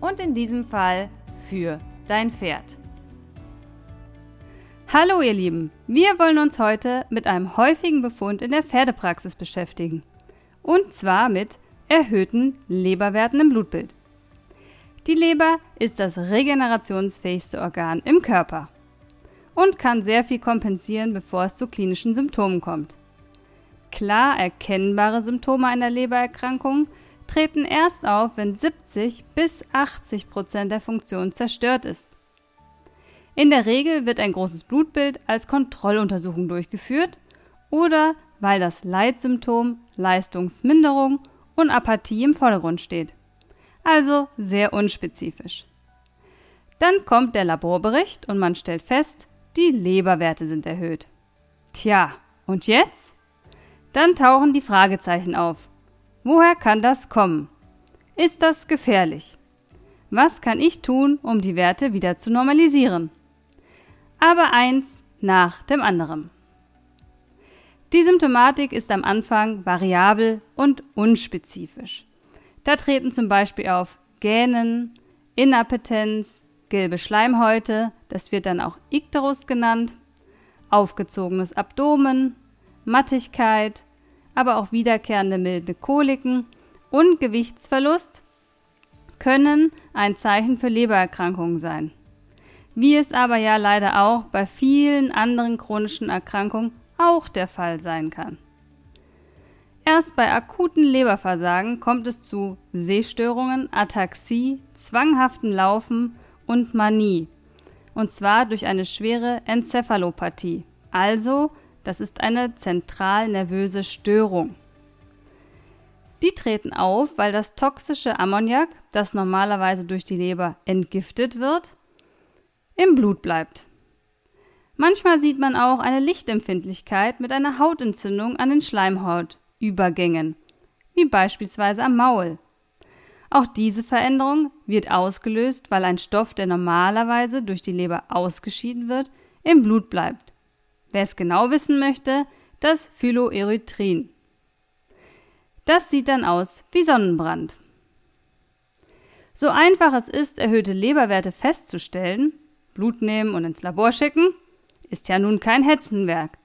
Und in diesem Fall für dein Pferd. Hallo ihr Lieben, wir wollen uns heute mit einem häufigen Befund in der Pferdepraxis beschäftigen. Und zwar mit erhöhten Leberwerten im Blutbild. Die Leber ist das regenerationsfähigste Organ im Körper und kann sehr viel kompensieren, bevor es zu klinischen Symptomen kommt. Klar erkennbare Symptome einer Lebererkrankung treten erst auf, wenn 70 bis 80 Prozent der Funktion zerstört ist. In der Regel wird ein großes Blutbild als Kontrolluntersuchung durchgeführt oder weil das Leitsymptom Leistungsminderung und Apathie im Vordergrund steht. Also sehr unspezifisch. Dann kommt der Laborbericht und man stellt fest, die Leberwerte sind erhöht. Tja, und jetzt? Dann tauchen die Fragezeichen auf. Woher kann das kommen? Ist das gefährlich? Was kann ich tun, um die Werte wieder zu normalisieren? Aber eins nach dem anderen. Die Symptomatik ist am Anfang variabel und unspezifisch. Da treten zum Beispiel auf Gähnen, Inappetenz, gelbe Schleimhäute, das wird dann auch Ikterus genannt, aufgezogenes Abdomen, Mattigkeit, aber auch wiederkehrende milde Koliken und Gewichtsverlust können ein Zeichen für Lebererkrankungen sein. Wie es aber ja leider auch bei vielen anderen chronischen Erkrankungen auch der Fall sein kann. Erst bei akuten Leberversagen kommt es zu Sehstörungen, Ataxie, zwanghaften Laufen und Manie, und zwar durch eine schwere Enzephalopathie, also das ist eine zentral nervöse Störung. Die treten auf, weil das toxische Ammoniak, das normalerweise durch die Leber entgiftet wird, im Blut bleibt. Manchmal sieht man auch eine Lichtempfindlichkeit mit einer Hautentzündung an den Schleimhautübergängen, wie beispielsweise am Maul. Auch diese Veränderung wird ausgelöst, weil ein Stoff, der normalerweise durch die Leber ausgeschieden wird, im Blut bleibt. Wer es genau wissen möchte, das Phyloerythrin. Das sieht dann aus wie Sonnenbrand. So einfach es ist, erhöhte Leberwerte festzustellen, Blut nehmen und ins Labor schicken, ist ja nun kein Hetzenwerk.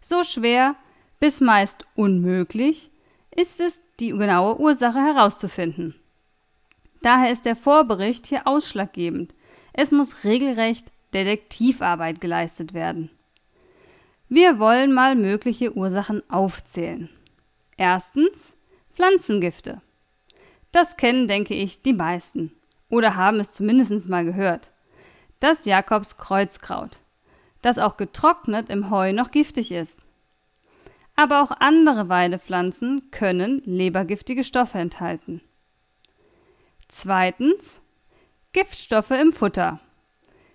So schwer bis meist unmöglich ist es, die genaue Ursache herauszufinden. Daher ist der Vorbericht hier ausschlaggebend. Es muss regelrecht Detektivarbeit geleistet werden. Wir wollen mal mögliche Ursachen aufzählen. Erstens Pflanzengifte. Das kennen, denke ich, die meisten oder haben es zumindest mal gehört. Das Jakobskreuzkraut, das auch getrocknet im Heu noch giftig ist. Aber auch andere Weidepflanzen können lebergiftige Stoffe enthalten. Zweitens Giftstoffe im Futter,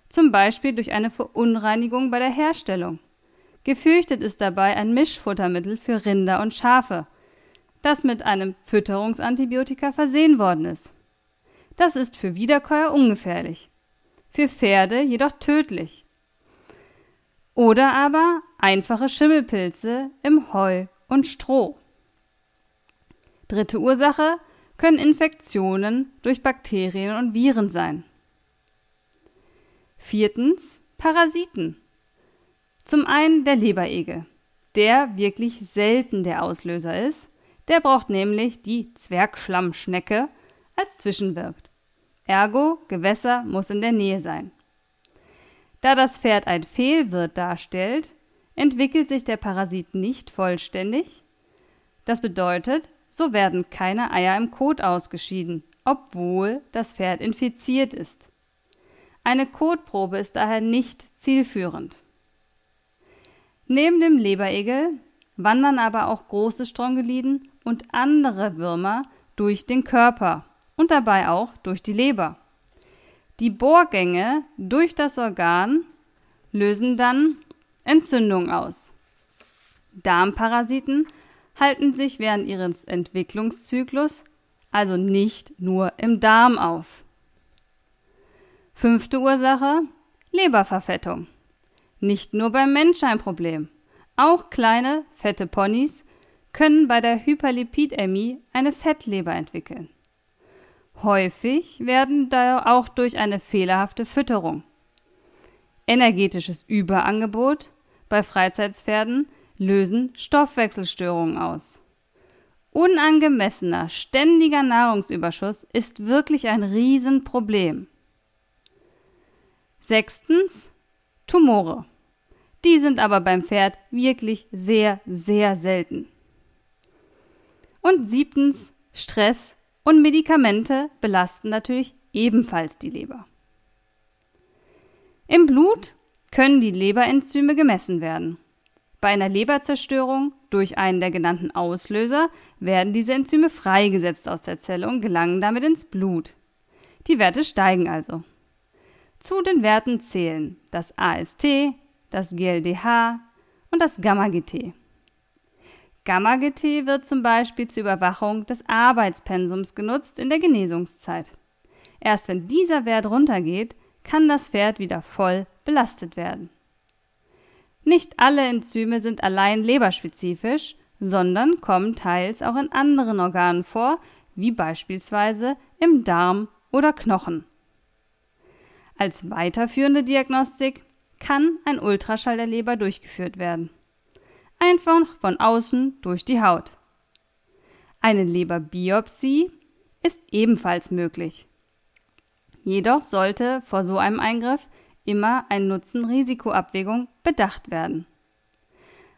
zum Beispiel durch eine Verunreinigung bei der Herstellung. Gefürchtet ist dabei ein Mischfuttermittel für Rinder und Schafe, das mit einem Fütterungsantibiotika versehen worden ist. Das ist für Wiederkäuer ungefährlich, für Pferde jedoch tödlich. Oder aber einfache Schimmelpilze im Heu und Stroh. Dritte Ursache können Infektionen durch Bakterien und Viren sein. Viertens Parasiten. Zum einen der Leberegel, der wirklich selten der Auslöser ist. Der braucht nämlich die Zwergschlammschnecke als Zwischenwirt. Ergo, Gewässer muss in der Nähe sein. Da das Pferd ein Fehlwirt darstellt, entwickelt sich der Parasit nicht vollständig. Das bedeutet, so werden keine Eier im Kot ausgeschieden, obwohl das Pferd infiziert ist. Eine Kotprobe ist daher nicht zielführend. Neben dem Leberegel wandern aber auch große Strongeliden und andere Würmer durch den Körper und dabei auch durch die Leber. Die Bohrgänge durch das Organ lösen dann Entzündung aus. Darmparasiten halten sich während ihres Entwicklungszyklus also nicht nur im Darm auf. Fünfte Ursache Leberverfettung. Nicht nur beim Mensch ein Problem. Auch kleine, fette Ponys können bei der Hyperlipidämie eine Fettleber entwickeln. Häufig werden daher auch durch eine fehlerhafte Fütterung. Energetisches Überangebot bei Freizeitspferden lösen Stoffwechselstörungen aus. Unangemessener, ständiger Nahrungsüberschuss ist wirklich ein Riesenproblem. Sechstens Tumore. Die sind aber beim Pferd wirklich sehr, sehr selten. Und siebtens Stress und Medikamente belasten natürlich ebenfalls die Leber. Im Blut können die Leberenzyme gemessen werden. Bei einer Leberzerstörung durch einen der genannten Auslöser werden diese Enzyme freigesetzt aus der Zelle und gelangen damit ins Blut. Die Werte steigen also. Zu den Werten zählen das AST, das GLDH und das Gamma-GT. Gamma-GT wird zum Beispiel zur Überwachung des Arbeitspensums genutzt in der Genesungszeit. Erst wenn dieser Wert runtergeht, kann das Pferd wieder voll belastet werden. Nicht alle Enzyme sind allein leberspezifisch, sondern kommen teils auch in anderen Organen vor, wie beispielsweise im Darm oder Knochen. Als weiterführende Diagnostik kann ein Ultraschall der Leber durchgeführt werden. Einfach von außen durch die Haut. Eine Leberbiopsie ist ebenfalls möglich. Jedoch sollte vor so einem Eingriff immer eine Nutzen-Risiko-Abwägung bedacht werden.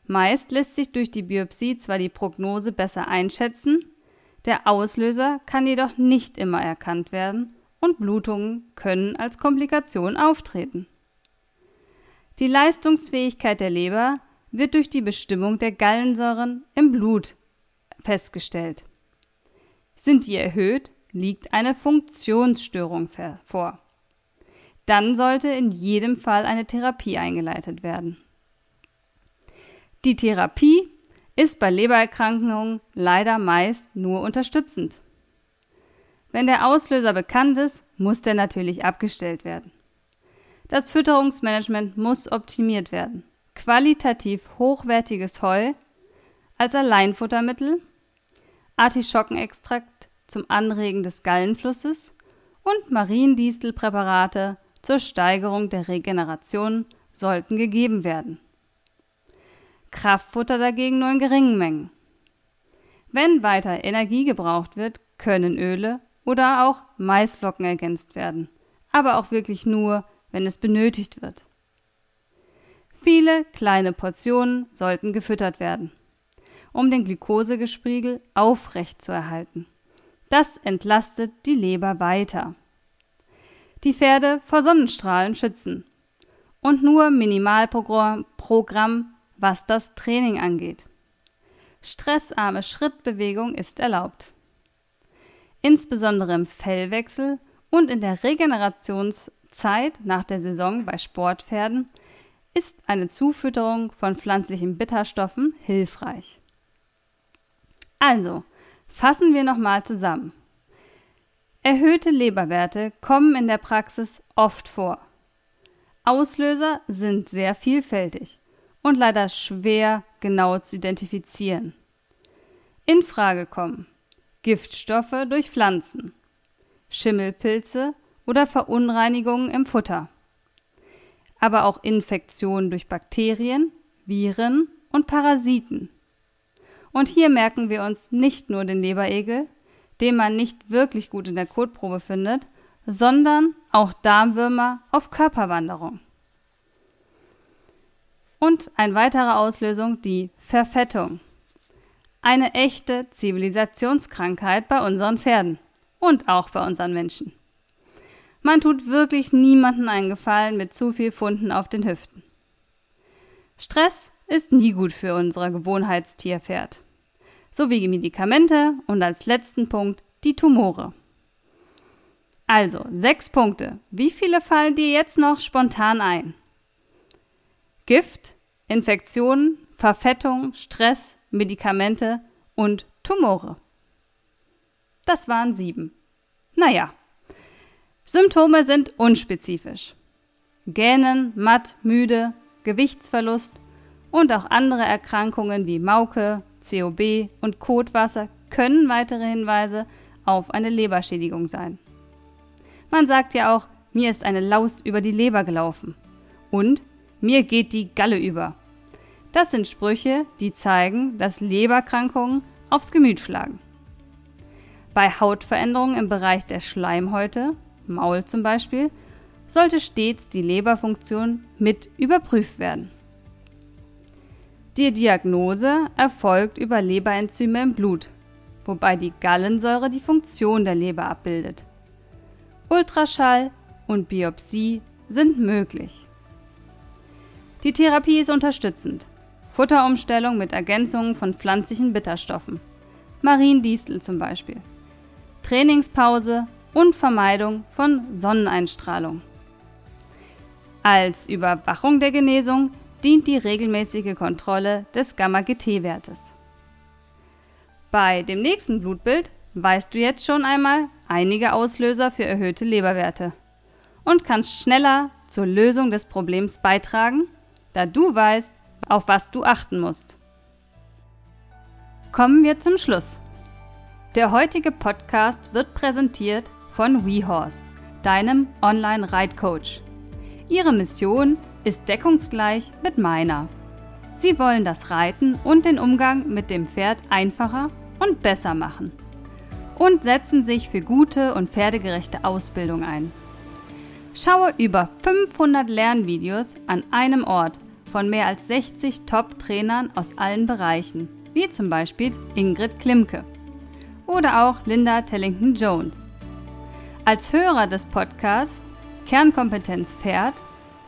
Meist lässt sich durch die Biopsie zwar die Prognose besser einschätzen, der Auslöser kann jedoch nicht immer erkannt werden und Blutungen können als Komplikation auftreten. Die Leistungsfähigkeit der Leber wird durch die Bestimmung der Gallensäuren im Blut festgestellt. Sind die erhöht, liegt eine Funktionsstörung vor. Dann sollte in jedem Fall eine Therapie eingeleitet werden. Die Therapie ist bei Lebererkrankungen leider meist nur unterstützend. Wenn der Auslöser bekannt ist, muss der natürlich abgestellt werden. Das Fütterungsmanagement muss optimiert werden. Qualitativ hochwertiges Heu als Alleinfuttermittel, Artischockenextrakt zum Anregen des Gallenflusses und Mariendistelpräparate zur Steigerung der Regeneration sollten gegeben werden. Kraftfutter dagegen nur in geringen Mengen. Wenn weiter Energie gebraucht wird, können Öle oder auch Maisflocken ergänzt werden, aber auch wirklich nur, wenn es benötigt wird. Viele kleine Portionen sollten gefüttert werden, um den Glukosegespiegel aufrecht zu erhalten. Das entlastet die Leber weiter. Die Pferde vor Sonnenstrahlen schützen und nur Minimalprogramm, was das Training angeht. Stressarme Schrittbewegung ist erlaubt insbesondere im Fellwechsel und in der Regenerationszeit nach der Saison bei Sportpferden ist eine Zufütterung von pflanzlichen Bitterstoffen hilfreich. Also, fassen wir nochmal zusammen. Erhöhte Leberwerte kommen in der Praxis oft vor. Auslöser sind sehr vielfältig und leider schwer genau zu identifizieren. In Frage kommen Giftstoffe durch Pflanzen, Schimmelpilze oder Verunreinigungen im Futter, aber auch Infektionen durch Bakterien, Viren und Parasiten. Und hier merken wir uns nicht nur den Leberegel, den man nicht wirklich gut in der Kotprobe findet, sondern auch Darmwürmer auf Körperwanderung. Und eine weitere Auslösung, die Verfettung eine echte Zivilisationskrankheit bei unseren Pferden und auch bei unseren Menschen. Man tut wirklich niemanden einen Gefallen mit zu viel Funden auf den Hüften. Stress ist nie gut für unser Gewohnheitstierpferd. So wie Medikamente und als letzten Punkt die Tumore. Also, sechs Punkte. Wie viele fallen dir jetzt noch spontan ein? Gift, Infektionen, Verfettung, Stress, Medikamente und Tumore. Das waren sieben. Naja. Symptome sind unspezifisch. Gähnen, matt, müde, Gewichtsverlust und auch andere Erkrankungen wie Mauke, COB und Kotwasser können weitere Hinweise auf eine Leberschädigung sein. Man sagt ja auch, mir ist eine Laus über die Leber gelaufen und mir geht die Galle über. Das sind Sprüche, die zeigen, dass Leberkrankungen aufs Gemüt schlagen. Bei Hautveränderungen im Bereich der Schleimhäute, Maul zum Beispiel, sollte stets die Leberfunktion mit überprüft werden. Die Diagnose erfolgt über Leberenzyme im Blut, wobei die Gallensäure die Funktion der Leber abbildet. Ultraschall und Biopsie sind möglich. Die Therapie ist unterstützend. Futterumstellung mit Ergänzungen von pflanzlichen Bitterstoffen. Mariendistel zum Beispiel. Trainingspause und Vermeidung von Sonneneinstrahlung. Als Überwachung der Genesung dient die regelmäßige Kontrolle des Gamma-GT-Wertes. Bei dem nächsten Blutbild weißt du jetzt schon einmal einige Auslöser für erhöhte Leberwerte und kannst schneller zur Lösung des Problems beitragen, da du weißt, auf was du achten musst. Kommen wir zum Schluss. Der heutige Podcast wird präsentiert von WeHorse, deinem Online-Reitcoach. Ihre Mission ist deckungsgleich mit meiner. Sie wollen das Reiten und den Umgang mit dem Pferd einfacher und besser machen und setzen sich für gute und pferdegerechte Ausbildung ein. Schaue über 500 Lernvideos an einem Ort von mehr als 60 Top-Trainern aus allen Bereichen, wie zum Beispiel Ingrid Klimke oder auch Linda Tellington-Jones. Als Hörer des Podcasts Kernkompetenz Pferd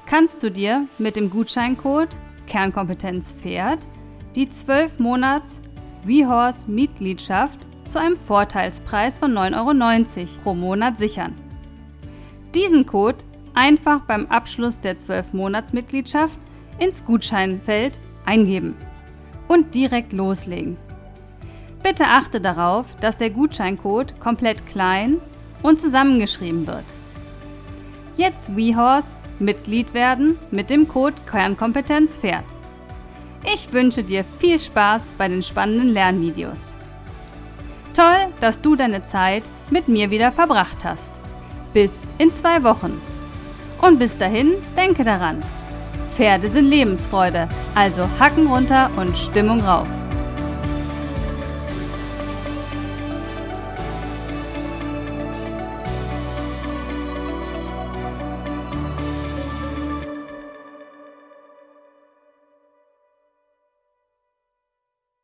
kannst du dir mit dem Gutscheincode Kernkompetenz Pferd die 12 Monats WeHorse Mitgliedschaft zu einem Vorteilspreis von 9,90 Euro pro Monat sichern. Diesen Code einfach beim Abschluss der 12 Monats Mitgliedschaft ins Gutscheinfeld eingeben und direkt loslegen. Bitte achte darauf, dass der Gutscheincode komplett klein und zusammengeschrieben wird. Jetzt WeHorse Mitglied werden mit dem Code Kernkompetenz Pferd. Ich wünsche dir viel Spaß bei den spannenden Lernvideos. Toll, dass du deine Zeit mit mir wieder verbracht hast. Bis in zwei Wochen. Und bis dahin denke daran, Pferde sind Lebensfreude, also Hacken runter und Stimmung rauf.